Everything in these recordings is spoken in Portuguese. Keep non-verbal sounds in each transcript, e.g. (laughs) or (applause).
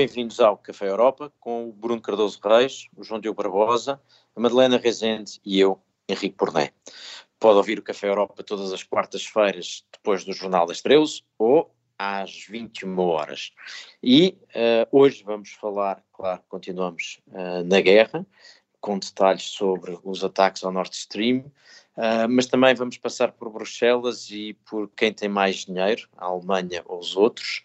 bem-vindos ao Café Europa com o Bruno Cardoso Reis, o João Diogo Barbosa, a Madalena Rezende e eu, Henrique Porné. Pode ouvir o Café Europa todas as quartas-feiras depois do Jornal das 13 ou às 21 horas. E uh, hoje vamos falar, claro, continuamos uh, na guerra, com detalhes sobre os ataques ao Nord Stream, uh, mas também vamos passar por Bruxelas e por quem tem mais dinheiro, a Alemanha ou os outros,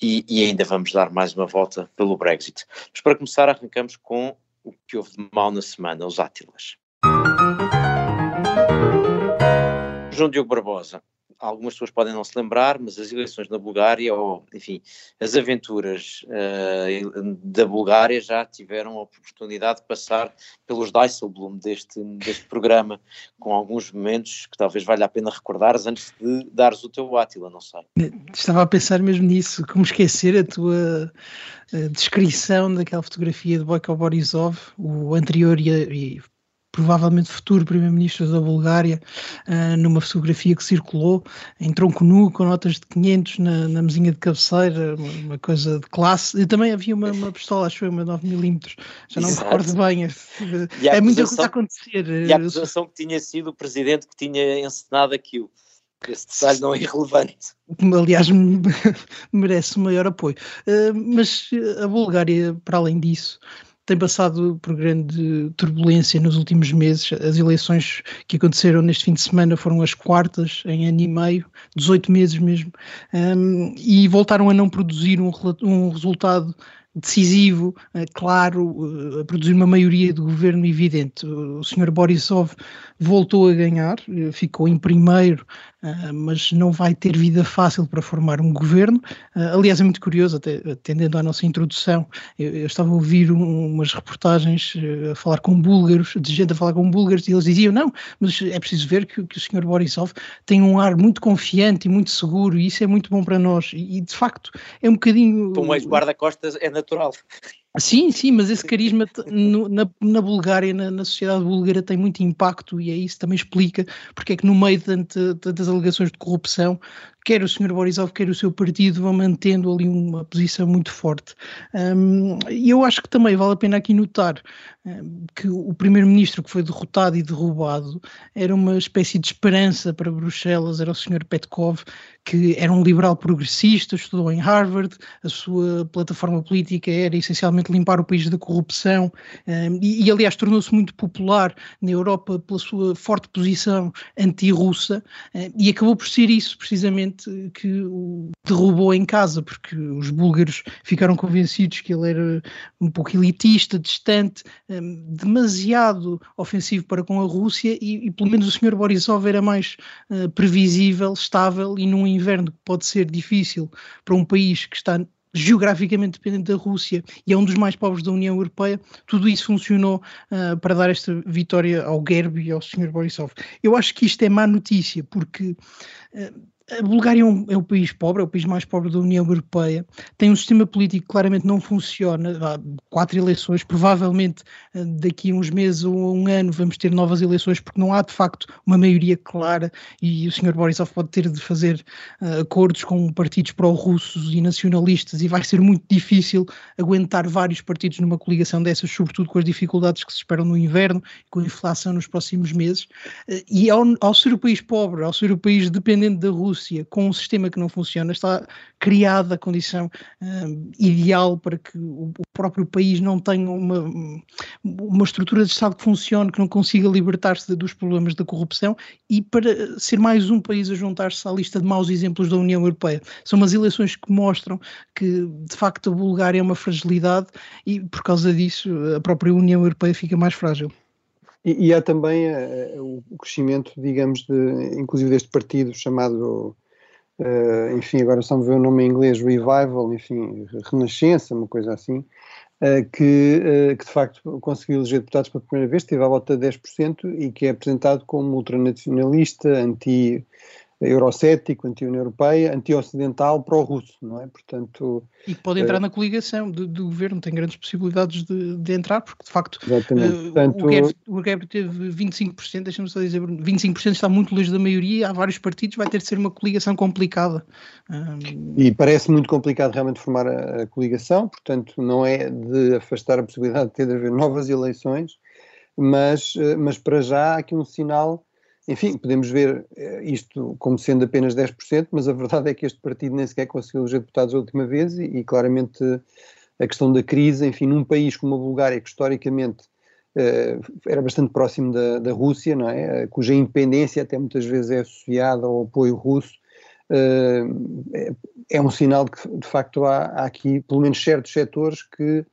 e, e ainda vamos dar mais uma volta pelo Brexit. Mas para começar, arrancamos com o que houve de mal na semana, os Átilas. João Diogo Barbosa, algumas pessoas podem não se lembrar, mas as eleições na Bulgária, ou enfim, as aventuras uh, da Bulgária já tiveram a oportunidade de passar pelos Dijsselbloem deste, deste programa, com alguns momentos que talvez valha a pena recordares antes de dares o teu Átila, não sei. Estava a pensar mesmo nisso, como esquecer a tua a eh, descrição daquela fotografia de Boyko Borisov, o anterior e, e provavelmente futuro primeiro-ministro da Bulgária, uh, numa fotografia que circulou em tronco nu, com notas de 500 na, na mesinha de cabeceira, uma, uma, coisa de classe. E também havia uma, uma pistola, acho eu, uma 9mm, já não Exato. me recordo bem. É muita coisa a acontecer. E a acusação que tinha sido o presidente que tinha encenado aquilo. Esse detalhe não é irrelevante. (laughs) Aliás, (laughs) merece o maior apoio. Uh, mas a Bulgária, para além disso, tem passado por grande turbulência nos últimos meses. As eleições que aconteceram neste fim de semana foram as quartas em ano e meio, 18 meses mesmo, um, e voltaram a não produzir um, um resultado decisivo, eh, claro, eh, a produzir uma maioria de governo evidente. O Sr. Borisov voltou a ganhar, eh, ficou em primeiro, mas não vai ter vida fácil para formar um governo. Aliás, é muito curioso, até atendendo à nossa introdução, eu, estava a ouvir umas reportagens a falar com búlgaros, de gente a falar com búlgaros, e eles diziam: não, mas é preciso ver que, que o Sr. Borisov tem um ar muito confiante e muito seguro, e isso é muito bom para nós. E, de facto, é um bocadinho. Como ex-guarda-costas é natural. Sim, sim, mas esse carisma no, na, na Bulgária, na, na, sociedade búlgara, tem muito impacto e é isso também explica porque é que no meio de alegações de corrupção, quer o Sr. Borisov, quer o seu partido vão mantendo ali uma posição muito forte. Um, e eu acho que também vale a pena aqui notar que o primeiro-ministro que foi derrotado e derrubado era uma espécie de esperança para Bruxelas, era o Sr. Petkov, que era um liberal progressista, estudou em Harvard, a sua plataforma política era essencialmente limpar o país da corrupção e, e, aliás, tornou-se muito popular na Europa pela sua forte posição anti-russa e acabou por ser isso, precisamente que o derrubou em casa, porque os búlgaros ficaram convencidos que ele era um pouco elitista, distante, um, demasiado ofensivo para com a Rússia e, e, pelo menos o senhor Borisov era mais uh, previsível, estável e num inverno que pode ser difícil para um país que está geograficamente dependente da Rússia e é um dos mais pobres da União Europeia, tudo isso funcionou uh, para dar esta vitória ao Gerb e ao Sr. Borisov. Eu acho que isto é má notícia, porque uh, a Bulgária é um, é país pobre, é o país mais pobre da União Europeia, tem um sistema político que claramente não funciona, há quatro eleições, provavelmente eh, daqui a uns meses ou um ano vamos ter novas eleições porque não há de facto uma maioria clara e o Sr. Borisov pode ter de fazer uh, acordos com partidos pró-russos e nacionalistas e vai ser muito difícil aguentar vários partidos numa coligação dessas, sobretudo com as dificuldades que se esperam no inverno e com a inflação nos próximos meses. Uh, e ao, ao ser o país pobre, ao ser o país dependente da Rússia, Rússia com um sistema que não funciona, está criada a condição um, ideal para que o, o, próprio país não tenha uma, uma estrutura de Estado que funcione, que não consiga libertar-se dos problemas da corrupção e para ser mais um país a juntar-se à lista de maus exemplos da União Europeia. São umas eleições que mostram que, de facto, a Bulgária é uma fragilidade e, por causa disso, a própria União Europeia fica mais frágil. E, e há também uh, o crescimento, digamos, de, inclusive deste partido chamado, uh, enfim, agora só me ver o nome em inglês, Revival, enfim, Renascença, uma coisa assim, que, que de facto conseguiu eleger deputados pela primeira vez, teve à volta de 10% e que é apresentado como ultranacionalista, anti eurocético, anti-União Europeia, anti-ocidental, pró-russo, não é? Portanto... E que pode entrar uh, na coligação do, do, governo, tem grandes possibilidades de, de entrar, porque de facto uh, Portanto, o Guebre teve 25%, deixa-me só dizer, 25% está muito longe da maioria, há vários partidos, vai ter de ser uma coligação complicada. Um... E parece muito complicado realmente formar a, a, coligação, portanto não é de afastar a possibilidade de ter de haver novas eleições, mas, uh, mas para já há aqui um sinal enfim, podemos ver eh, isto como sendo apenas 10%, mas a verdade é que este partido nem sequer conseguiu eleger deputados a última vez e, e, claramente a questão da crise, enfim, num país como a Bulgária, que historicamente uh, era bastante próximo da, da Rússia, não é? Cuja independência até muitas vezes é associada ao apoio russo, uh, é, é, um sinal de que de facto há, há aqui pelo menos certos setores que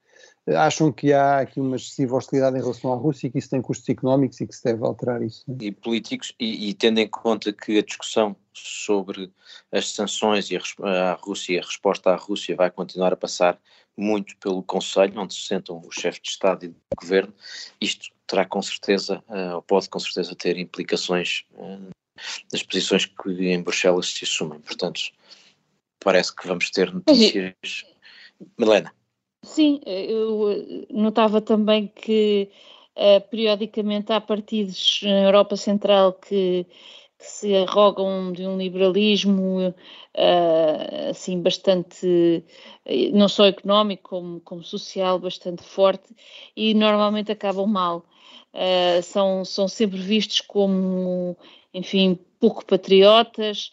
acham que há aqui uma excessiva hostilidade em relação à Rússia e que isso tem custos económicos e que se deve alterar isso. Né? E políticos, e, e, tendo em conta que a discussão sobre as sanções e a, a Rússia e a resposta à Rússia vai continuar a passar muito pelo Conselho, onde se sentam os chefes de Estado e de Governo, isto terá com certeza, uh, ou pode com certeza ter implicações uh, nas posições que em Bruxelas se assumem. Portanto, parece que vamos ter notícias. Milena. Sim, eu eh, notava também que uh, periodicamente há partidos na Europa Central que, que se arrogam de um liberalismo uh, assim bastante, não só económico como, como social, bastante forte e normalmente acabam mal. Uh, são, são sempre vistos como, enfim, pouco patriotas,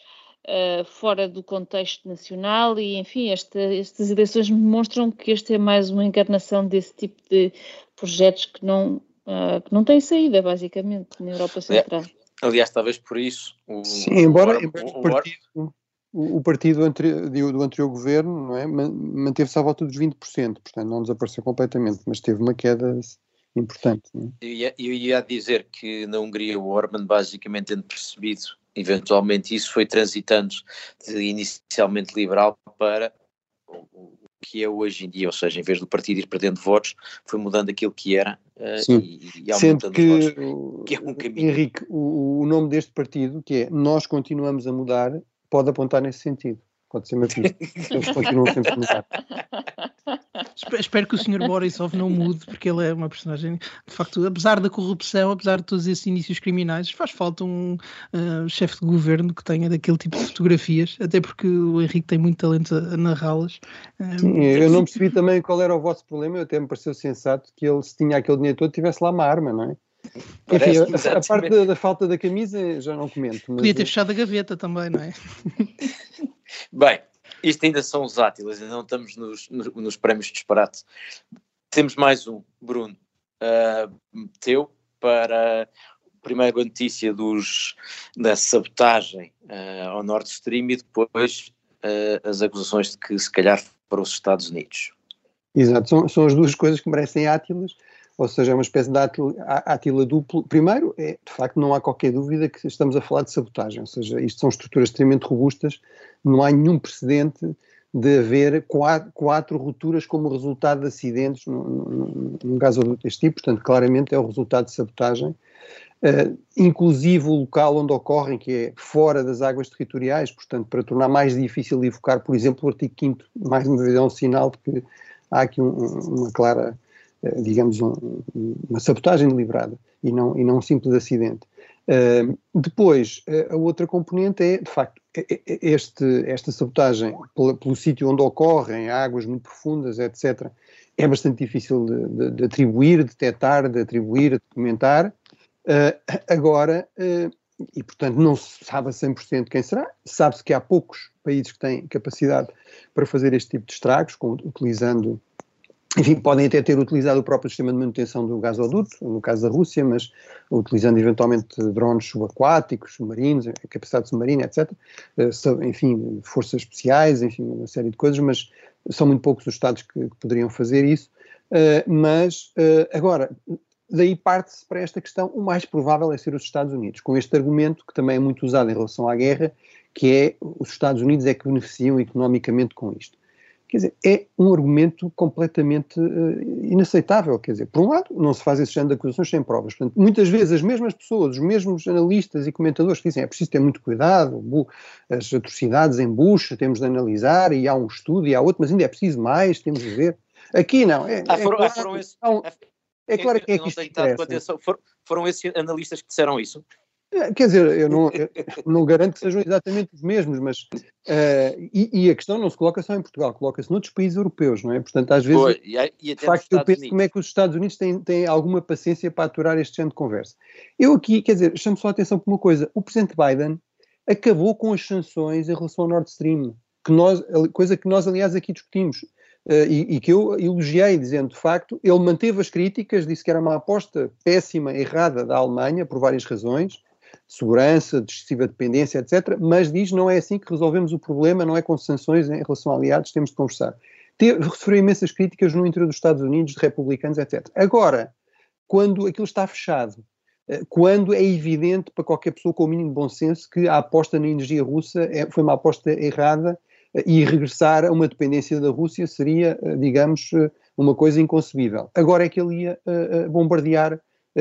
uh, fora do contexto nacional e, enfim, esta, estas eleições mostram que este é mais uma encarnação desse tipo de projetos que não, uh, que não têm saída, basicamente, na Europa Central. Aliás, talvez por isso. O, Sim, embora, o, embora o, partido, o, partido do anterior governo não é, manteve-se à volta dos 20%, portanto não desapareceu completamente, mas teve uma queda importante. É? Eu, ia, eu ia dizer que na Hungria o Orban basicamente tendo percebido eventualmente isso foi transitando de inicialmente liberal para o que é hoje em dia, ou seja, em vez do partido ir perdendo votos, foi mudando aquilo que era uh, e, e aumentando que, os votos, que é um caminho. Henrique, o, o, nome deste partido, que é Nós Continuamos a Mudar, pode apontar nesse sentido. Pode ser uma pista. Eles continuam sempre a mudar. Espero que o Sr. Borisov não mude, porque ele é uma personagem, de facto, apesar da corrupção, apesar de todos esses inícios criminais, faz falta um uh, chefe de governo que tenha daquele tipo de fotografias, até porque o Henrique tem muito talento a, a narrá-las. Sim, eu não percebi também qual era o vosso problema, eu até me pareceu sensato que ele, se tinha aquele dinheiro todo, tivesse lá uma arma, não é? Enfim, a, a, parte da, da, falta da camisa já não comento. Mas... Podia ter fechado a gaveta também, não é? (laughs) Bem, isto ainda são os átilas, ainda não estamos nos, nos, nos prémios de disparate. Temos mais um, Bruno, uh, teu, para a primeira notícia dos, da sabotagem uh, ao Nord Stream e depois uh, as acusações de que se calhar para os Estados Unidos. Exato, são, são as duas coisas que merecem átilas, ou seja, é uma espécie de átila, duplo. Primeiro, é, de facto, não há qualquer dúvida que estamos a falar de sabotagem, ou seja, isto são estruturas extremamente robustas, não há nenhum precedente de haver quatro, quatro rupturas como resultado de acidentes num, num, gasoduto deste tipo, portanto, claramente é o resultado de sabotagem, uh, inclusive o local onde ocorrem, que é fora das águas territoriais, portanto, para tornar mais difícil evocar, por exemplo, o artigo 5 mais uma vez é um sinal de que há aqui um, uma clara digamos, um, uma sabotagem deliberada e não, e não um simples acidente. Uh, depois, uh, a outra componente é, de facto, este, esta sabotagem pelo, pelo sítio onde ocorrem águas muito profundas, etc., é bastante difícil de, de, de atribuir, de detectar, de atribuir, de documentar. Uh, agora, e portanto não se sabe a 100% quem será, sabe-se que há poucos países que têm capacidade para fazer este tipo de estragos, com, utilizando enfim, podem até ter utilizado o próprio sistema de manutenção do gasoduto, no caso da Rússia, mas utilizando eventualmente drones subaquáticos, submarinos, capacidade submarina, etc. Eh, enfim, forças especiais, enfim, uma série de coisas, mas são muito poucos os Estados que, que poderiam fazer isso. Uh, mas, uh, agora, daí parte-se para esta questão, o mais provável é ser os Estados Unidos, com este argumento que também é muito usado em relação à guerra, que é os Estados Unidos é que beneficiam economicamente com isto quer dizer, é um argumento completamente uh, inaceitável. Quer dizer, por um lado, não se faz esse género de acusações sem provas. Portanto, muitas vezes as mesmas pessoas, os mesmos analistas e comentadores que dizem é preciso ter muito cuidado, as atrocidades em Bush temos de analisar, e há um estudo e há outro, mas ainda é preciso mais, temos de ver. Aqui não. É, ah, foram, é, claro, foram esse, é, claro que é que isto foram, foram esses analistas que disseram isso? É, quer dizer, eu não, eu (laughs) não garanto que sejam exatamente os mesmos, mas uh, e, e, a questão não se coloca só em Portugal, coloca-se noutros países europeus, não é? Portanto, às vezes, Pô, e, e de facto, eu penso Unidos. como é que os Estados Unidos têm, têm alguma paciência para aturar este género de conversa. Eu aqui, quer dizer, chamo só a atenção para uma coisa: o presidente Biden acabou com as sanções em relação ao Nord Stream, que nós, coisa que nós, aliás, aqui discutimos. Uh, e, e, que eu elogiei, dizendo de facto, ele manteve as críticas, disse que era uma aposta péssima, errada da Alemanha, por várias razões, segurança, de excessiva dependência, etc. Mas diz não é assim que resolvemos o problema, não é com sanções em relação a aliados, temos de conversar. Referiu imensas críticas no interior dos Estados Unidos, de republicanos, etc. Agora, quando aquilo está fechado, eh, quando é evidente para qualquer pessoa com o mínimo de bom senso que a aposta na energia russa é, foi uma aposta errada eh, e regressar a uma dependência da Rússia seria, eh, digamos, uma coisa inconcebível. Agora é que ele ia bombardear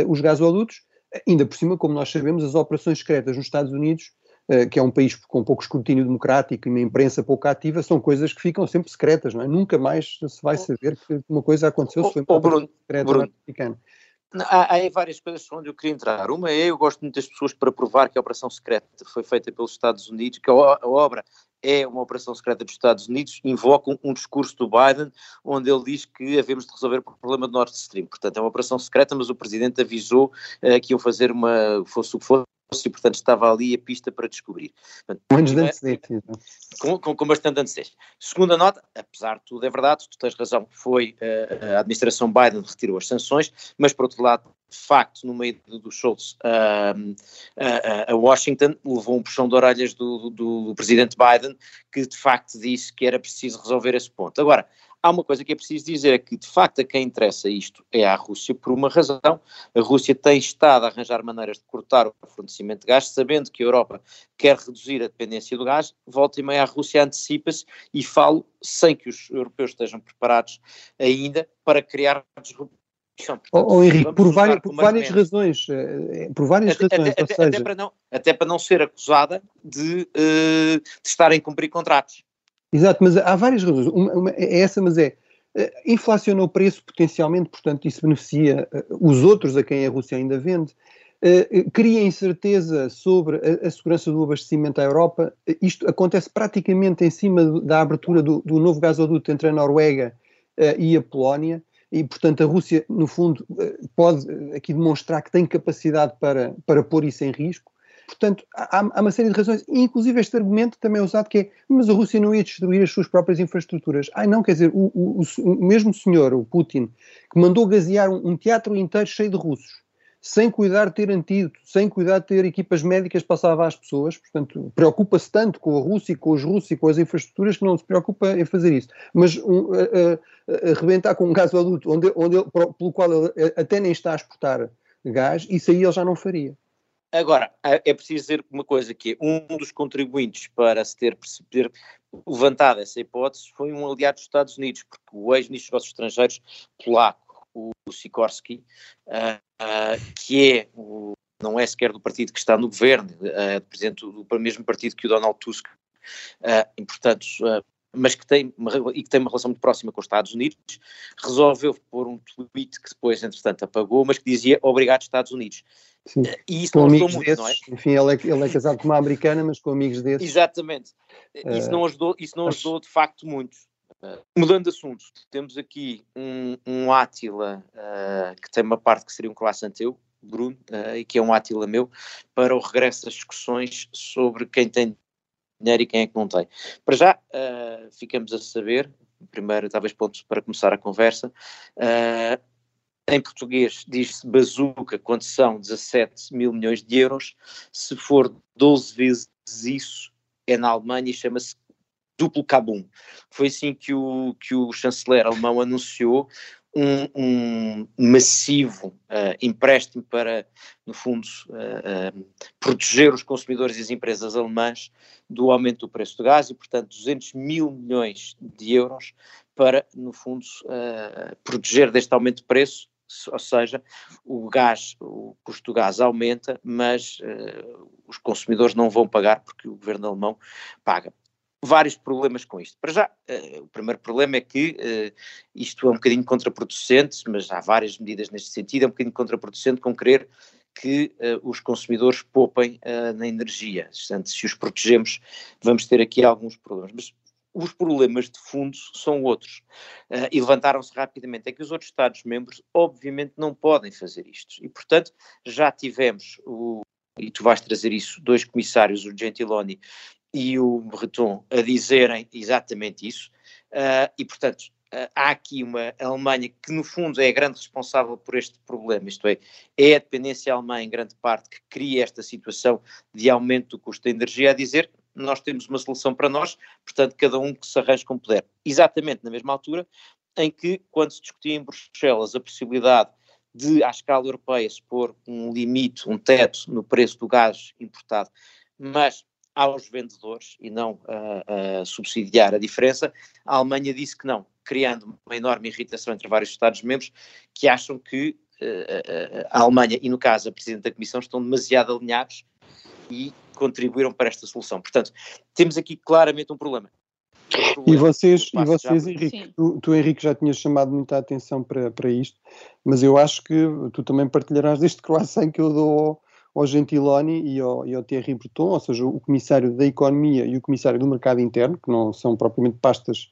os gasodutos Ainda por cima, como nós sabemos, as operações secretas nos Estados Unidos, uh, que é um país com pouco escrutínio democrático e uma imprensa pouco ativa, são coisas que ficam sempre secretas, não é? Nunca mais se vai saber que uma coisa aconteceu se foi uma oh, Bruno, secreta Bruno, americana. Há, há várias coisas onde eu queria entrar. Uma é, eu gosto muito das pessoas para provar que a operação secreta foi feita pelos Estados Unidos, que a, a obra é uma operação secreta dos Estados Unidos, invoca um, discurso do Biden onde ele diz que havemos de resolver o problema do Nord Stream. Portanto, é uma operação secreta, mas o Presidente avisou uh, que iam fazer uma, fosse o que fosse, e portanto estava ali a pista para descobrir. Portanto, com. Com, com, com, bastante antecedência. Segunda nota, apesar de tudo é verdade, tu tens razão, foi uh, a administração Biden retirou as sanções, mas por outro lado de facto, no meio do Schultz a, a, a, Washington, levou um puxão de orelhas do, do, do, presidente Biden, que de facto disse que era preciso resolver esse ponto. Agora, há uma coisa que é preciso dizer, é que de facto a quem interessa isto é à Rússia por uma razão. A Rússia tem estado a arranjar maneiras de cortar o fornecimento de gás, sabendo que a Europa quer reduzir a dependência do gás, volta e meia a Rússia antecipa-se e falo sem que os europeus estejam preparados ainda para criar disrupções Portanto, oh, Henrique, por, várias, por várias razões, eh, por várias até, razões, até, seja... até, para não, até para não ser acusada de, uh, de estar em cumprir contratos. Exato, mas há várias razões. Uma, uma, é essa, mas é uh, inflaciona o preço potencialmente, portanto isso beneficia uh, os outros a quem a Rússia ainda vende. Uh, cria incerteza sobre a, a, segurança do abastecimento à Europa. Isto acontece praticamente em cima da abertura do, do novo gasoduto entre a Noruega e a Polónia e, portanto, a Rússia, no fundo, eh, pode eh, aqui demonstrar que tem capacidade para, para pôr isso em risco. Portanto, há, há, uma série de razões, inclusive este argumento também é usado que é, mas a Rússia não ia destruir as suas próprias infraestruturas. Ai não, quer dizer, o, o, o mesmo senhor, o Putin, que mandou gasear um, um teatro inteiro cheio de russos, sem cuidar de ter antídoto, sem cuidar de ter equipas médicas para salvar as pessoas. Portanto, preocupa-se tanto com a Rússia, com os russos e com as infraestruturas que não se preocupa em fazer isso. Mas um, arrebentar com um gasoduto onde, onde ele, pelo qual ele até nem está a exportar gás, isso aí ele já não faria. Agora, é preciso dizer uma coisa, que é um dos contribuintes para se ter, ter levantado essa hipótese foi um aliado dos Estados Unidos, porque o ex-ministro dos Estrangeiros polaco, o Sikorsky, uh, uh, que é o, não é sequer do partido que está no governo, uh, presidente do, do mesmo partido que o Donald Tusk, e portanto, mas que tem, uma, e que tem uma relação muito próxima com os Estados Unidos, resolveu pôr um tweet que depois, entretanto, apagou, mas que dizia obrigado Estados Unidos. Sim. E isso com não ajudou muito, desses, não é? Enfim, ele é, ele é casado com uma americana, mas com amigos desses. Exatamente. Isso não ajudou, isso não ajudou de facto muito. Uh, mudando de assunto, temos aqui um, um Átila uh, que tem uma parte que seria um classe anteu, Bruno, uh, e que é um Átila meu, para o regresso das discussões sobre quem tem dinheiro e quem é que não tem. Para já, ficamos a saber, primeiro, talvez ponto para começar a conversa, em português diz-se bazuca quando são 17 mil milhões de euros, se for 12 vezes isso, é na Alemanha e chama-se duplo cabum. Foi assim que o, que o chanceler alemão anunciou um, um massivo uh, empréstimo para, no fundo, uh, uh, proteger os consumidores e as empresas alemãs do aumento do preço do gás e, portanto, 200 mil milhões de euros para, no fundo, proteger deste aumento de preço ou seja, o gás, o custo do gás aumenta, mas uh, os consumidores não vão pagar porque o governo alemão paga vários problemas com isto. Para já, uh, o primeiro problema é que uh, isto é um bocadinho contraproducente, mas há várias medidas neste sentido, é um bocadinho contraproducente com querer que uh, os consumidores poupem na energia. Portanto, se os protegemos, vamos ter aqui alguns problemas. Mas os problemas de fundo são outros. e levantaram-se rapidamente. É que os outros Estados-membros, obviamente, não podem fazer isto. E, portanto, já tivemos o e tu vais trazer isso, dois comissários, o Gentiloni e o Breton a dizerem exatamente isso, uh, e portanto uh, há aqui uma Alemanha que no fundo é a grande responsável por este problema, isto é, é a dependência alemã em grande parte que cria esta situação de aumento do custo da energia, a dizer nós temos uma solução para nós, portanto cada um que se arranje como puder. Exatamente na mesma altura em que, quando se discutia em Bruxelas a possibilidade de, à escala europeia, se pôr um limite, um teto no preço do gás importado, mas aos vendedores e não a, a subsidiar a diferença, a Alemanha disse que não, criando uma enorme irritação entre vários Estados-membros que acham que uh, a Alemanha e, no caso, a Presidente da Comissão estão demasiado alinhados e contribuíram para esta solução. Portanto, temos aqui claramente um problema. e vocês, e vocês Henrique, tu, tu, Henrique, já tinhas chamado muita atenção para, para isto, mas eu acho que tu também partilharás deste croissant que eu dou ao Gentiloni e ao, e ao Thierry Breton, ou seja, o Comissário da Economia e o Comissário do Mercado Interno, que não são propriamente pastas,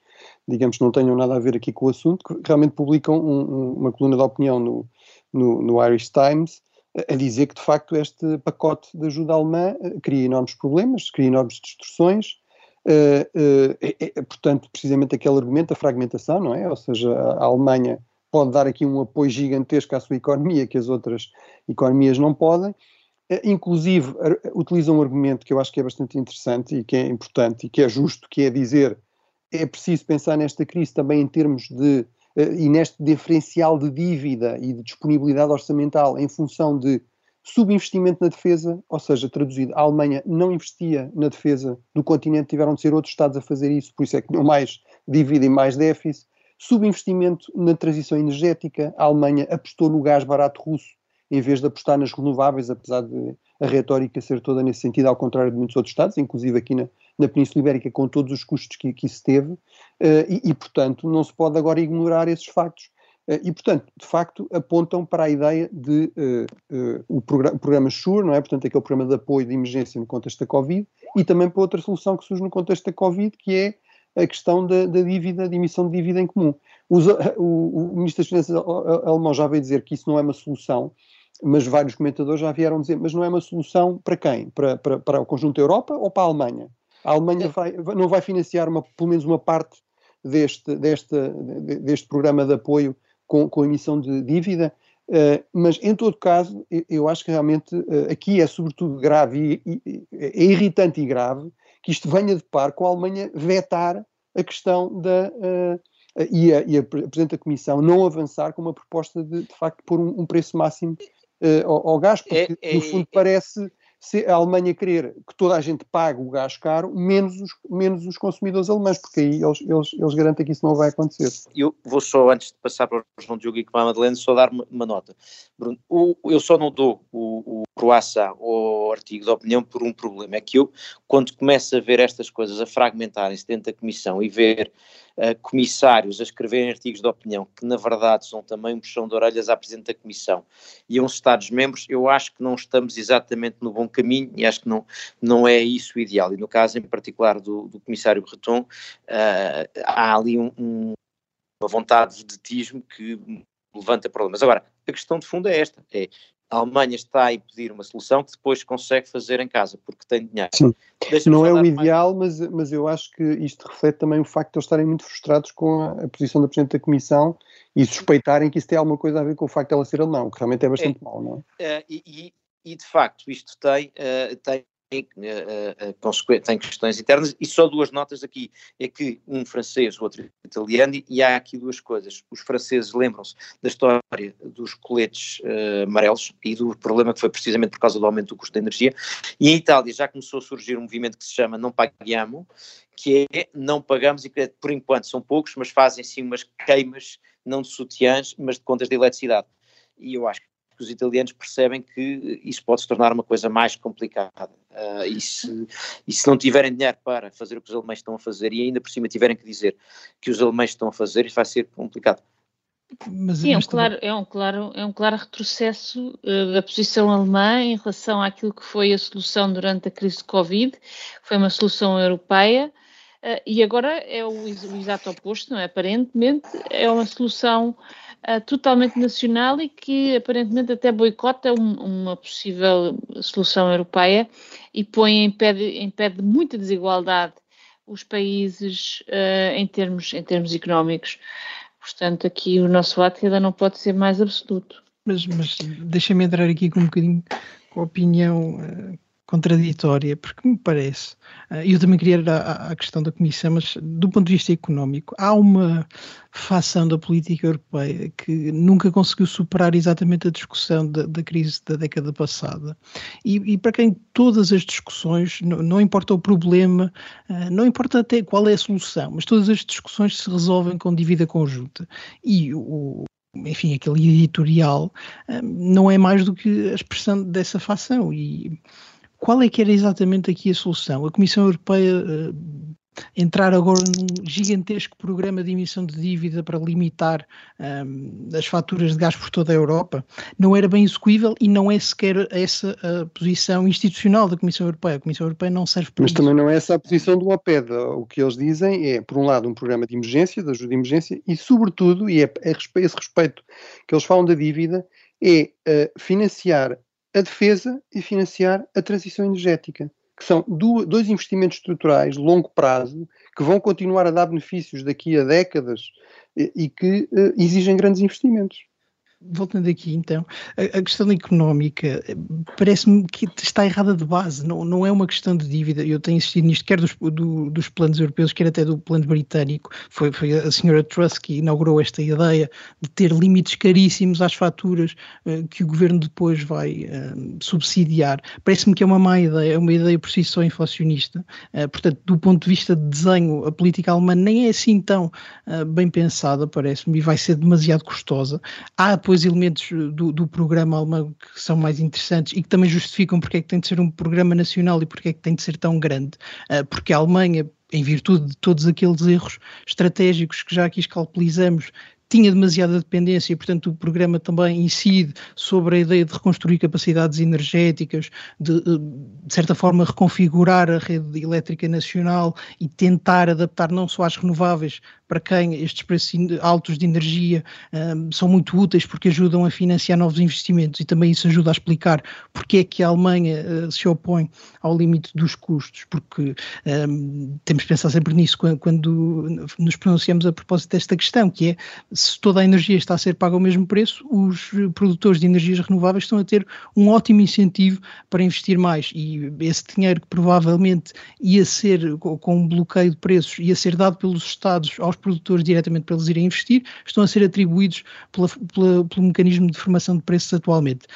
digamos, que não tenham nada a ver aqui com o assunto, que realmente publicam um, um, uma coluna de opinião no, no, no Irish Times, a dizer que de facto este pacote de ajuda alemã eh, cria enormes problemas, cria enormes distorções, uh, uh, é, é, portanto, precisamente aquele argumento da fragmentação, não é? Ou seja, a Alemanha pode dar aqui um apoio gigantesco à sua economia que as outras economias não podem, eh, inclusive utiliza um argumento que eu acho que é bastante interessante e que é importante e que é justo, que é dizer é preciso pensar nesta crise também em termos de eh, e neste diferencial de dívida e de disponibilidade orçamental em função de subinvestimento na defesa, ou seja, traduzido, a Alemanha não investia na defesa do continente, tiveram de ser outros Estados a fazer isso, por isso é que tinham mais dívida e mais déficit. Subinvestimento na transição energética, a Alemanha apostou no gás barato russo em vez de apostar nas renováveis, apesar de a retórica ser toda nesse sentido, ao contrário de muitos outros Estados, inclusive aqui na, na Península Ibérica, com todos os custos que, que isso teve, uh, e, e, portanto, não se pode agora ignorar esses factos. Uh, e, portanto, de facto, apontam para a ideia de uh, o, programa, o programa SURE, não é? Portanto, aquele programa de apoio de emergência no contexto da Covid, e também para outra solução que surge no contexto da Covid, que é a questão da, da dívida, de emissão de dívida em comum. Os, o, o Ministro das Finanças alemão já veio dizer que isso não é uma solução, mas vários comentadores já vieram dizer, mas não é uma solução para quem? Para, para, para o conjunto da Europa ou para a Alemanha? A Alemanha vai, não vai financiar uma, pelo menos uma parte deste, deste, deste programa de apoio com, com emissão de dívida, uh, mas em todo caso, eu acho que realmente uh, aqui é sobretudo grave e, e, é irritante e grave que isto venha de par com a Alemanha vetar a questão da. Uh, e, a, e a Presidente da Comissão não avançar com uma proposta de, de facto, pôr um, um preço máximo uh, ao, ao, gás, porque é, é, no fundo parece se a Alemanha querer que toda a gente pague o gás caro, menos os, menos os consumidores alemães, porque aí eles, eles, eles garantem que isso não vai acontecer. Eu vou só, antes de passar para o João Diogo e para a Madeleine, só dar uma, uma nota. Bruno, o, eu só não dou o, o croissant ou artigo de opinião por um problema, é que eu, quando começo a ver estas coisas a fragmentarem-se dentro da Comissão e ver uh, comissários a escreverem artigos de opinião, que na verdade são também um puxão de orelhas à Presidente da Comissão e a uns Estados-membros, eu acho que não estamos exatamente no bom caminho e acho que não, não é isso o ideal. E no caso em particular do, do Comissário Breton, uh, há ali um, um, uma vontade de vedetismo que levanta problemas. Agora, a questão de fundo é esta: é a Alemanha está a impedir uma solução que depois consegue fazer em casa, porque tem dinheiro. Sim. Não é o ideal, mas, mas eu acho que isto reflete também o facto de eles estarem muito frustrados com a, a, posição da Presidente da Comissão e suspeitarem que isso tem alguma coisa a ver com o facto de ela ser alemão, que realmente é bastante é, mau, não é? Uh, e, e, de facto, isto tem, uh, tem tem questões internas, e só duas notas aqui, é que um francês, o outro italiano, e há aqui duas coisas, os franceses lembram-se da história dos coletes uh, amarelos e do problema que foi precisamente por causa do aumento do custo da energia, e em Itália já começou a surgir um movimento que se chama Não Paghiamo, que é não pagamos, e que por enquanto são poucos, mas fazem sim umas queimas, não de sutiãs, mas de contas de eletricidade. E eu acho que os italianos percebem que isso pode se tornar uma coisa mais complicada. Uh, e, se, e, se, não tiverem dinheiro para fazer o que os alemães estão a fazer e ainda por cima tiverem que dizer que os alemães estão a fazer, isso vai ser complicado. Mas, Sim, é um, claro, é, um claro, é um claro retrocesso uh, da posição alemã em relação àquilo que foi a solução durante a crise de Covid, foi uma solução europeia, e agora é o, exato oposto, não é? Aparentemente é uma solução uh, totalmente nacional e que aparentemente até boicota um, uma possível solução europeia e põe em pé de, em pé de muita desigualdade os países uh, em, termos, em termos económicos. Portanto, aqui o nosso ato ainda não pode ser mais absoluto. Mas, mas deixa-me entrar aqui com um bocadinho com a opinião uh, contraditória, porque me parece, uh, eu também queria ir à, à, questão da Comissão, mas do ponto de vista económico, há uma facção da política europeia que nunca conseguiu superar exatamente a discussão da, da crise da década passada. E, e, para quem todas as discussões, não, não importa o problema, uh, não importa até qual é a solução, mas todas as discussões se resolvem com dívida conjunta. E o, enfim, aquele editorial uh, não é mais do que a expressão dessa facção. E qual é que era exatamente aqui a solução? A Comissão Europeia uh, entrar agora num gigantesco programa de emissão de dívida para limitar um, as faturas de gás por toda a Europa, não era bem execuível e não é sequer essa a posição institucional da Comissão Europeia. A Comissão Europeia não serve para Mas isso. também não é essa a posição do OPED. O que eles dizem é, por um lado, um programa de emergência, de ajuda de emergência, e sobretudo, e é, é esse respeito que eles falam da dívida, é uh, financiar a defesa e financiar a transição energética, que são dois investimentos estruturais longo prazo que vão continuar a dar benefícios daqui a décadas e, e que uh, exigem grandes investimentos voltando aqui então, a, a questão económica parece-me que está errada de base, não, não é uma questão de dívida. Eu tenho insistido nisto, quer dos, do, dos planos europeus, quer até do plano britânico. Foi, foi a senhora Truss que inaugurou esta ideia de ter limites caríssimos às faturas uh, que o governo depois vai uh, subsidiar. Parece-me que é uma má ideia, é uma ideia por si só inflacionista. Uh, portanto, do ponto de vista de desenho, a política alemã nem é assim tão bem pensada, parece-me, e vai ser demasiado custosa. Há depois elementos do, do, programa alemão que são mais interessantes e que também justificam porque é que tem de ser um programa nacional e porque é que tem de ser tão grande. Uh, porque a Alemanha, em virtude de todos aqueles erros estratégicos que já aqui escalpelizamos, tinha demasiada dependência e, portanto, o programa também incide sobre a ideia de reconstruir capacidades energéticas, de, eh, de certa forma, reconfigurar a rede elétrica nacional e tentar adaptar não só às renováveis, para quem estes preços altos de energia um, são muito úteis porque ajudam a financiar novos investimentos e também isso ajuda a explicar porque é que a Alemanha uh, se opõe ao limite dos custos, porque um, temos que pensar sempre nisso quando, quando, nos pronunciamos a propósito desta questão, que é se toda a energia está a ser paga ao mesmo preço, os produtores de energias renováveis estão a ter um ótimo incentivo para investir mais e esse dinheiro que provavelmente ia ser com um bloqueio de preços, ia ser dado pelos Estados aos produtores diretamente para eles irem investir, estão a ser atribuídos pela, pela, pelo mecanismo de formação de preços atualmente.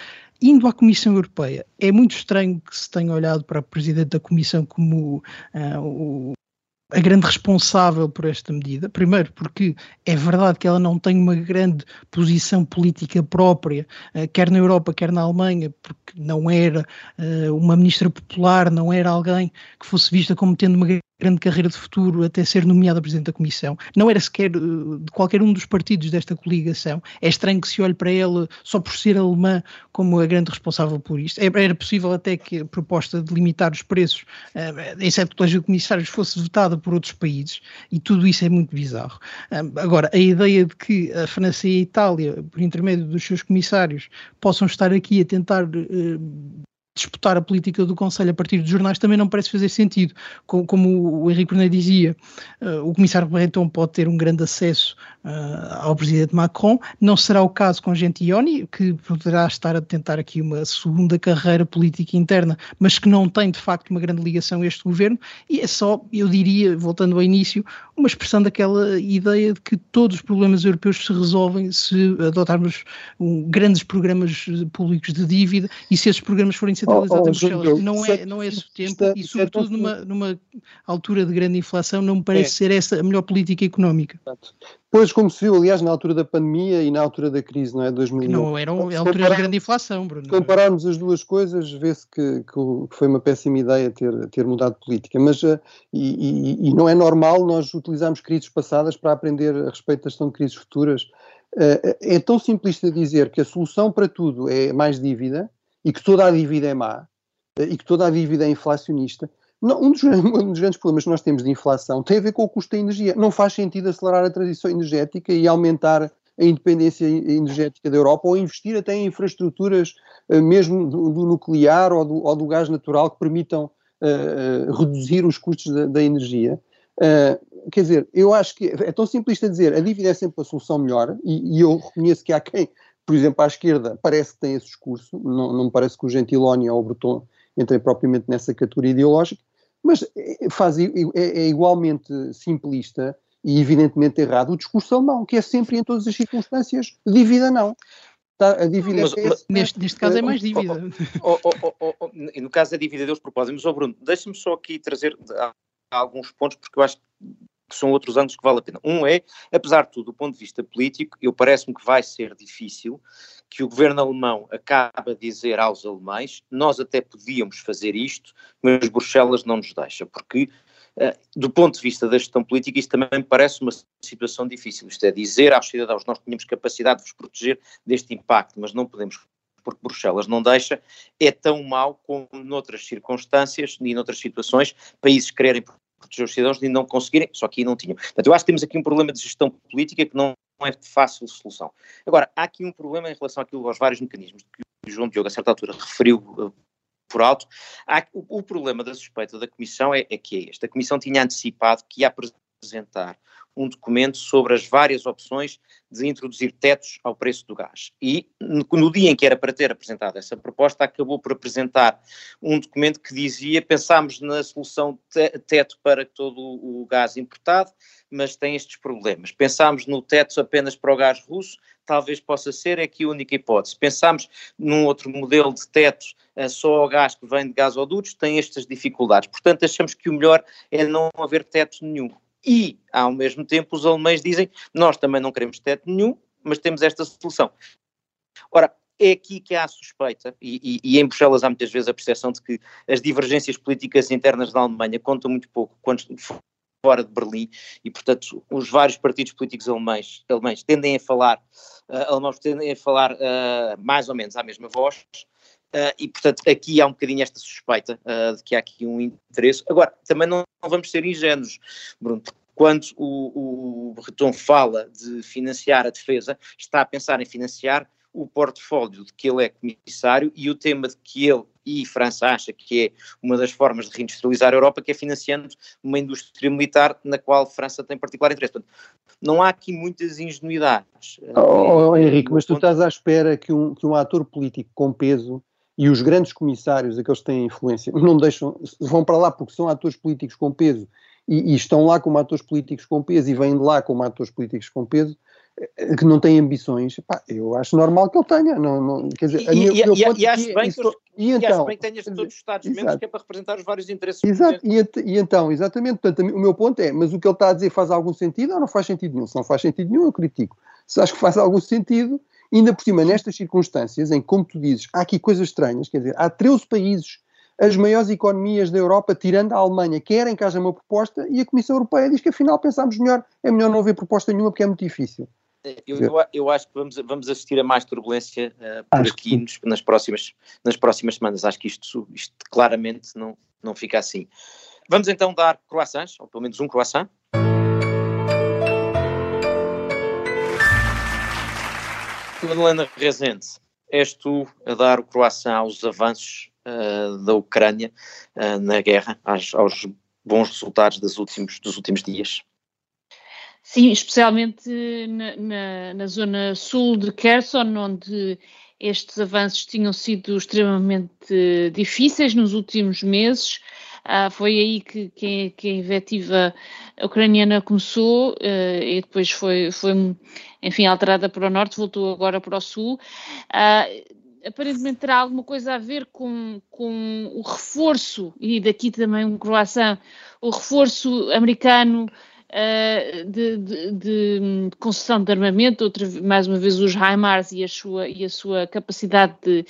Indo à Comissão Europeia, é muito estranho que se tenha olhado para o Presidente da Comissão como uh, o, a grande responsável por esta medida. Primeiro, porque é verdade que ela não tem uma grande posição política própria, uh, quer na Europa, quer na Alemanha, porque não era uh, uma ministra popular, não era alguém que fosse vista como tendo uma grande carreira de futuro até ser nomeada Presidente da Comissão. Não era sequer eh, de qualquer um dos partidos desta coligação. É estranho que se olhe para ela só por ser alemã como a grande responsável por isto. É, era possível até que a proposta de limitar os preços, uh, exceto o Colégio de Comissários, fosse votada por outros países e tudo isso é muito bizarro. Uh, agora, a ideia de que a França e a Itália, por intermédio dos seus comissários, possam estar aqui a tentar disputar a política do Conselho a partir dos jornais também não parece fazer sentido. Como, como o Henrique Brunet dizia, uh, o comissário Barreton pode ter um grande acesso uh, ao presidente Macron, não será o caso com Gentioni, que poderá estar a tentar aqui uma segunda carreira política interna, mas que não tem de facto uma grande ligação a este governo, e é só, eu diria, voltando ao início, uma expressão daquela ideia de que todos os problemas europeus se resolvem se adotarmos um, grandes programas públicos de dívida e se esses programas forem oh, oh, em Bruxelas. Não é, não é esse o tempo e, sobretudo, numa, numa altura de grande inflação, não me parece é. ser essa a melhor política económica. Pois, como se viu, aliás, na altura da pandemia e na altura da crise, não é? 2001. Não, era a altura de grande inflação, Bruno. Se compararmos as duas coisas, vê-se que, que, foi uma péssima ideia ter, ter mudado de política. Mas, uh, e, e, e, não é normal nós utilizarmos crises passadas para aprender a respeito da gestão de crises futuras. Uh, é tão simplista dizer que a solução para tudo é mais dívida, e que toda a dívida é má eh, e que toda a dívida é inflacionista. Não, um, dos, (laughs) um, dos, grandes problemas que nós temos de inflação tem a ver com o custo da energia. Não faz sentido acelerar a transição energética e aumentar a independência energética da Europa ou investir até em infraestruturas uh, mesmo do, do, nuclear ou do, ou do, gás natural que permitam uh, uh, reduzir os custos da, da energia. quer dizer, eu acho que é tão simplista dizer a dívida é sempre a solução melhor e, e eu reconheço que há quem por exemplo, à esquerda, parece que tem esse discurso, não, não me parece que o Gentiloni ou o Breton entrem propriamente nessa categoria ideológica, mas é, faz, é, é, igualmente simplista e evidentemente errado o discurso alemão, que é sempre em todas as circunstâncias dívida não. Tá, a dívida mas, é mas, neste, neste, caso é mais dívida. Oh, oh, oh, no caso da dívida deles propósitos, mas oh Bruno, deixa-me só aqui trazer alguns pontos, porque eu acho que são outros ângulos que vale a pena. Um é, apesar de tudo, do ponto de vista político, eu parece-me que vai ser difícil que o governo alemão acabe a dizer aos alemães nós até podíamos fazer isto, mas Bruxelas não nos deixa, porque uh, do ponto de vista da gestão política isto também parece uma situação difícil, isto é dizer aos cidadãos nós tínhamos capacidade de vos proteger deste impacto, mas não podemos porque Bruxelas não deixa, é tão mau como noutras circunstâncias e noutras situações países quererem proteger os cidadãos e não conseguirem, só que aí não tinham. Portanto, eu acho que temos aqui um problema de gestão política que não é de fácil solução. Agora, há aqui um problema em relação àquilo, aos vários mecanismos que o João Diogo, a certa altura, referiu uh, por alto. Há, o, o, problema da suspeita da Comissão é, é que é este. A Comissão tinha antecipado que ia apresentar um documento sobre as várias opções de introduzir tetos ao preço do gás. E no, dia em que era para ter apresentado essa proposta, acabou por apresentar um documento que dizia: pensámos na solução teto para todo o gás importado, mas tem estes problemas. Pensámos no teto apenas para o gás russo, talvez possa ser aqui a única hipótese. Pensámos num outro modelo de teto uh, só ao gás que vem de gasodutos, tem estas dificuldades. Portanto, achamos que o melhor é não haver teto nenhum e, ao mesmo tempo, os alemães dizem nós também não queremos teto nenhum, mas temos esta solução. Ora, é aqui que há a suspeita, e, e, e, em Bruxelas há muitas vezes a percepção de que as divergências políticas internas da Alemanha contam muito pouco quando fora de Berlim, e portanto os vários partidos políticos alemães, alemães tendem a falar, uh, alemães tendem a falar uh, mais ou menos à mesma voz, Uh, e, portanto, aqui há um bocadinho esta suspeita uh, de que há aqui um interesse. Agora, também não, não vamos ser ingênuos, Bruno, quando o, o Breton fala de financiar a defesa, está a pensar em financiar o portfólio de que ele é comissário e o tema de que ele e França acha que é uma das formas de reindustrializar a Europa, que é financiando uma indústria militar na qual França tem particular interesse. Portanto, não há aqui muitas ingenuidades. Oh, oh, Henrique, mas tu estás à espera que um, que um ator político com peso e os grandes comissários, aqueles que têm influência, não deixam, vão para lá porque são atores políticos com peso e, e estão lá como atores políticos com peso e vêm de lá como atores políticos com peso, eh, que não têm ambições, pá, eu acho normal que ele tenha. Não, não, quer dizer, e, e, e, e acho bem que, e então, bem que tenhas todos os Estados-membros que é para representar os vários interesses. Exato, e, e, então, exatamente, portanto, o meu ponto é, mas o que ele está a dizer faz algum sentido ou não faz sentido nenhum? Se não faz sentido nenhum, eu critico. Se acho que faz algum sentido, Ainda por cima, nestas circunstâncias, em como tu dizes, há aqui coisas estranhas, quer dizer, há 13 países, as maiores economias da Europa, tirando a Alemanha, querem que haja uma proposta e a Comissão Europeia diz que afinal pensámos melhor, é melhor não haver proposta nenhuma porque é muito difícil. Eu, eu, eu, acho que vamos, vamos assistir a mais turbulência uh, por acho aqui nos, nas, próximas, nas próximas semanas. Acho que isto, isto claramente não, não fica assim. Vamos então dar croissants, ou pelo menos um croissant. Madalena Rezende, és tu a dar o croissant aos avanços uh, da Ucrânia uh, na guerra, aos, aos, bons resultados dos últimos, dos últimos dias. Sim, especialmente na, na, na zona sul de Kherson, onde estes avanços tinham sido extremamente difíceis nos últimos meses. Ah, foi aí que, que, que, a invetiva ucraniana começou uh, e depois foi, foi, enfim, alterada para o norte, voltou agora para o sul. Uh, aparentemente terá alguma coisa a ver com, com o reforço, e daqui também um croissant, o reforço americano uh, de, de, de, concessão de armamento, outra, mais uma vez os HIMARS e a sua, e a sua capacidade de,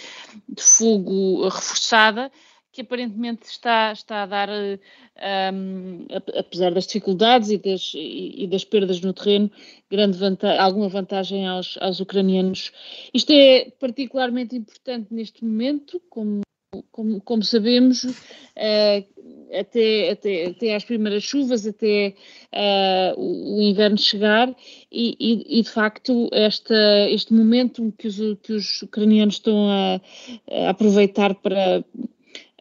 de fogo reforçada, que aparentemente está, está a dar, um, apesar das dificuldades e das, e, das perdas no terreno, grande vantagem, alguma vantagem aos, aos ucranianos. Isto é particularmente importante neste momento, como, como, como sabemos, uh, até, até, até às primeiras chuvas, até uh, o, o, inverno chegar, e, e, e, de facto esta, este momento que os, que os ucranianos estão a, a aproveitar para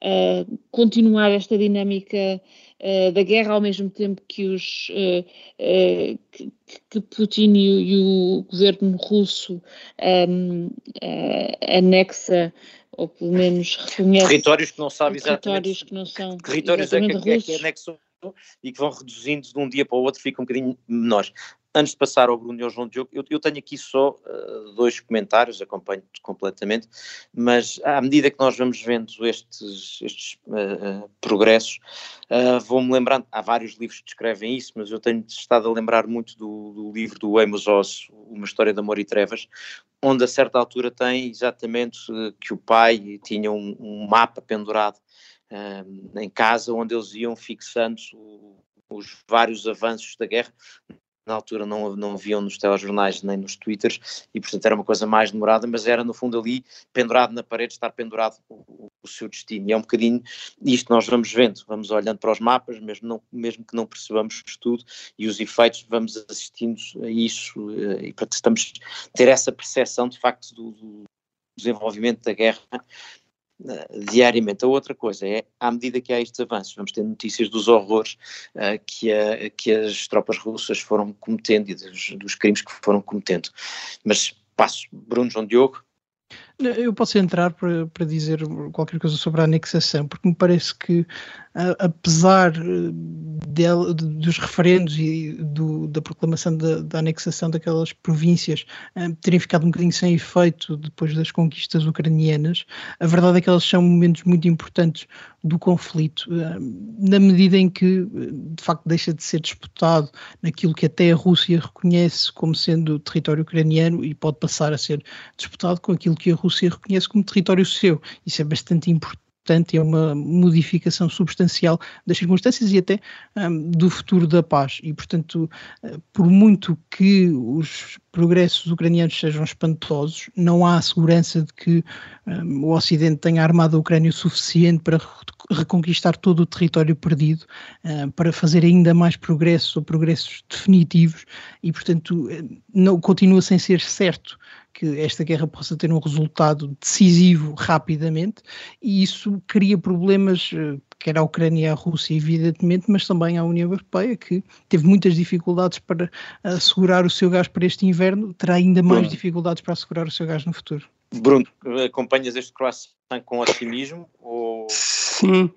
uh, continuar esta dinâmica uh, da guerra ao mesmo tempo que os uh, que, que, Putin e o, e o, governo russo um, anexa ou pelo menos reconhece territórios que não sabe exatamente que não são territórios é que, é que anexam e que vão reduzindo de um dia para o outro, ficam um bocadinho menores antes de passar ao Bruno e ao João Diogo, eu, eu tenho aqui só uh, dois comentários, acompanho-te completamente, mas à medida que nós vamos vendo estes, estes uh, progressos, uh, vou-me lembrando, há vários livros que descrevem isso, mas eu tenho estado a lembrar muito do, do livro do Amos Oz, Uma História de Amor e Trevas, onde a certa altura tem exatamente que o pai tinha um, um mapa pendurado em casa, onde eles iam fixando os vários avanços da guerra, na altura não, não haviam nos telejornais nem nos twitters e portanto era uma coisa mais demorada, mas era no fundo ali pendurado na parede, estar pendurado o, o seu destino. E é um bocadinho isto nós vamos vendo, vamos olhando para os mapas, mesmo, não, mesmo que não percebamos tudo e os efeitos vamos assistindo a isso eh, e portanto estamos ter essa percepção de facto do, do desenvolvimento da guerra diariamente. A outra coisa é, à medida que há estes avanços, vamos ter notícias dos horrores uh, que, a, que as tropas russas foram cometendo e dos, dos crimes que foram cometendo. Mas passo, Bruno João Diogo. Eu posso entrar para, para dizer qualquer coisa sobre a anexação, porque me parece que apesar eh, de, de, dos referendos e do, da proclamação da, da, anexação daquelas províncias eh, terem ficado um bocadinho sem efeito depois das conquistas ucranianas, a verdade é que elas são momentos muito importantes do conflito, eh, na medida em que, de facto, deixa de ser disputado naquilo que até a Rússia reconhece como sendo território ucraniano e pode passar a ser disputado com aquilo que a Rússia reconhece como território seu. Isso é bastante importante importante, é uma modificação substancial das circunstâncias e até um, do futuro da paz. E, portanto, uh, por muito que os progressos ucranianos sejam espantosos, não há segurança de que um, o Ocidente tenha armado a Ucrânia o suficiente para reconquistar todo o território perdido, uh, para fazer ainda mais progressos ou progressos definitivos, e, portanto, não, continua sem ser certo que esta guerra possa ter um resultado decisivo rapidamente, e isso cria problemas, eh, quer à Ucrânia e à Rússia, evidentemente, mas também à União Europeia, que teve muitas dificuldades para assegurar o seu gás para este inverno, terá ainda mais Bruno. dificuldades para assegurar o seu gás no futuro. Bruno, acompanhas este croissant com otimismo? Ou... Sim,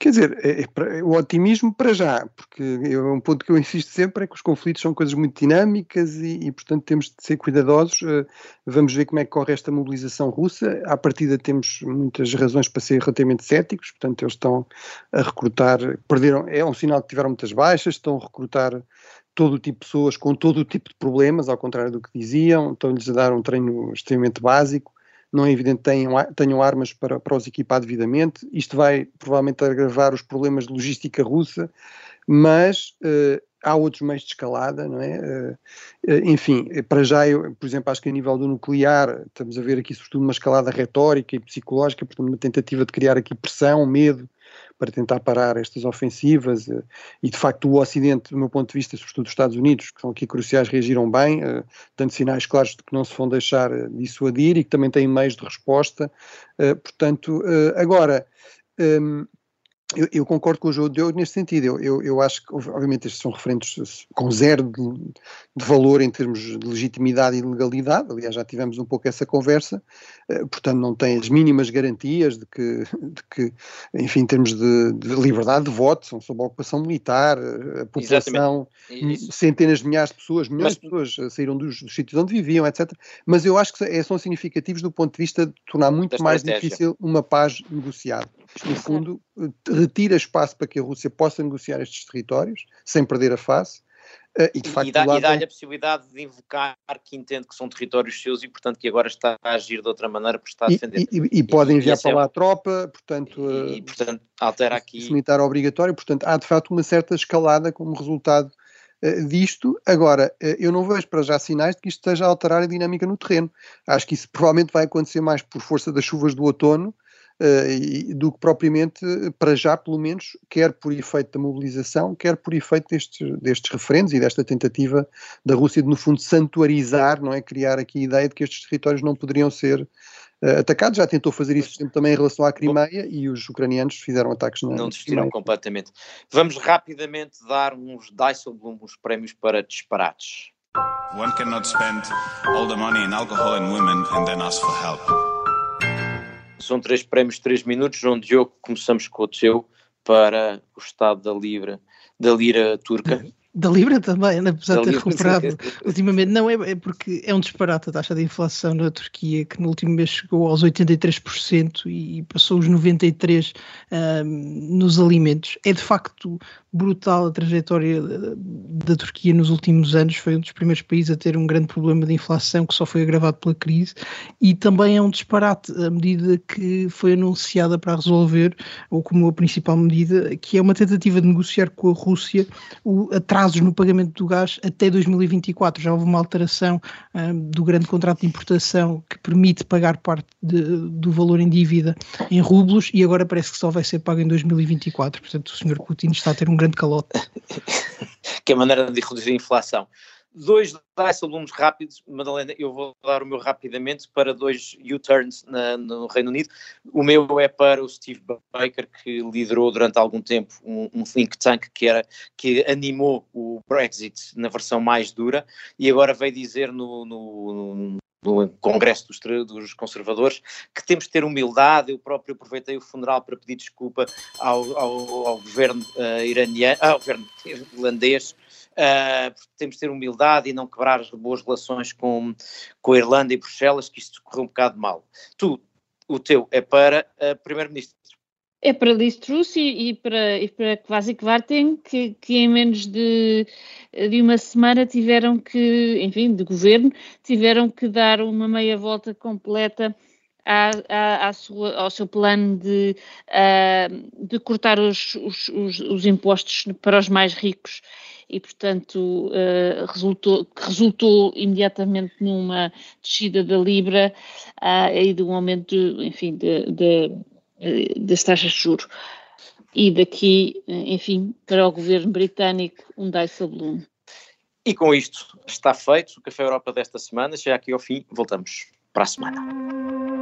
Quer dizer, é, é, o otimismo para já, porque é um ponto que eu insisto sempre é que os conflitos são coisas muito dinâmicas e, e, portanto, temos de ser cuidadosos. Uh, vamos ver como é que corre esta mobilização russa. À partida temos muitas razões para ser relativamente céticos, portanto, eles estão a recrutar, perderam, é um sinal que tiveram muitas baixas, estão a recrutar todo o tipo de pessoas com todo o tipo de problemas, ao contrário do que diziam, estão-lhes a dar um treino extremamente básico não é evidente que tenham, tenham armas para, para os equipar devidamente. Isto vai provavelmente agravar os problemas de logística russa, mas uh, há outros meios de escalada, não é? Uh, enfim, para já, eu, por exemplo, acho que a nível do nuclear, estamos a ver aqui sobretudo uma escalada retórica e psicológica, portanto, uma tentativa de criar aqui pressão, medo, para tentar parar estas ofensivas e de facto o Ocidente, do meu ponto de vista, sobretudo os Estados Unidos, que são aqui cruciais, reagiram bem, dando sinais claros de que não se vão deixar dissuadir e que também têm meios de resposta. portanto, agora. Eu, eu, concordo com o João Diogo nesse sentido. Eu, eu, acho que, obviamente, estes são referentes com zero de, de, valor em termos de legitimidade e legalidade. Aliás, já tivemos um pouco essa conversa. Uh, portanto, não têm as mínimas garantias de que, de que enfim, em termos de, de, liberdade de voto, são sob a ocupação militar, eh, a população, centenas de milhares de pessoas, milhões Mas, de pessoas saíram dos, dos, sítios onde viviam, etc. Mas eu acho que são significativos do ponto de vista de tornar muito mais difícil uma paz negociada. No fundo, retira espaço para que a Rússia possa negociar estes territórios sem perder a face. Uh, e, de facto, e dá-lhe dá a possibilidade de invocar que entende que são territórios seus e, portanto, que agora está a agir de outra maneira porque está a defender. E, e, e pode enviar para lá a tropa, portanto, e, portanto altera aqui. Militar obrigatório, portanto, há de facto uma certa escalada como resultado disto. Agora, eu não vejo para já sinais de que isto esteja a alterar a dinâmica no terreno. Acho que isso provavelmente vai acontecer mais por força das chuvas do outono uh, do que propriamente, para já pelo menos, quer por efeito da mobilização, quer por efeito destes, destes referendos e desta tentativa da Rússia de, no fundo, santuarizar, não é? Criar aqui a ideia de que estes territórios não poderiam ser uh, atacados. Já tentou fazer isso sempre também em relação à Crimeia e os ucranianos fizeram ataques na Não desistiram completamente. Vamos rapidamente dar uns Dijsselbloem, uns prémios para disparates. One cannot spend all the money in alcohol and women and then ask for help. São três prémios, três minutos. João Diogo, começamos com o teu para o estado da Libra, da lira turca. Da Libra também, apesar da de ter recuperado ultimamente. Não, é, é, porque é um disparate a taxa de inflação na Turquia, que no último mês chegou aos 83% e passou os 93% um, nos alimentos. É de facto brutal a trajetória da Turquia nos últimos anos. Foi um dos primeiros países a ter um grande problema de inflação que só foi agravado pela crise e também é um disparate a medida que foi anunciada para resolver, ou como a principal medida, que é uma tentativa de negociar com a Rússia o atrasos no pagamento do gás até 2024. Já houve uma alteração um, do grande contrato de importação que permite pagar parte de, do valor em dívida em rublos e agora parece que só vai ser pago em 2024. Portanto, o Sr. Putin está a ter um grande calote. (laughs) que é a maneira de reduzir a inflação. Dois Dijsselbloems rápidos, Madalena, eu vou dar o meu rapidamente para dois U-turns no Reino Unido. O meu é para o Steve Baker, que liderou durante algum tempo um, um think tank que, era, que animou o Brexit na versão mais dura e agora veio dizer no, no, no Congresso dos, dos, Conservadores, que temos de ter humildade. Eu próprio aproveitei o funeral para pedir desculpa ao, ao, ao governo uh, iraniano, ao governo irlandês. Uh, temos de ter humildade e não quebrar as boas relações com, com a Irlanda e Bruxelas, que isto correu um bocado mal. Tu, o teu é para uh, Primeiro-Ministro. É para Liz Truss e, e, para, e para Kvasi Kvarten, que, que em menos de, de uma semana tiveram que, enfim, de governo, tiveram que dar uma meia volta completa à, à, à sua, ao seu plano de, uh, de cortar os, os, os, os, impostos para os mais ricos. E, portanto, uh, resultou, resultou imediatamente numa descida da Libra uh, e de um aumento, enfim, de, das taxas de juros. E daqui, eh, enfim, para o governo britânico, um Dijsselbloem. E com isto está feito o Café Europa desta semana. Já aqui ao fim, voltamos para a semana.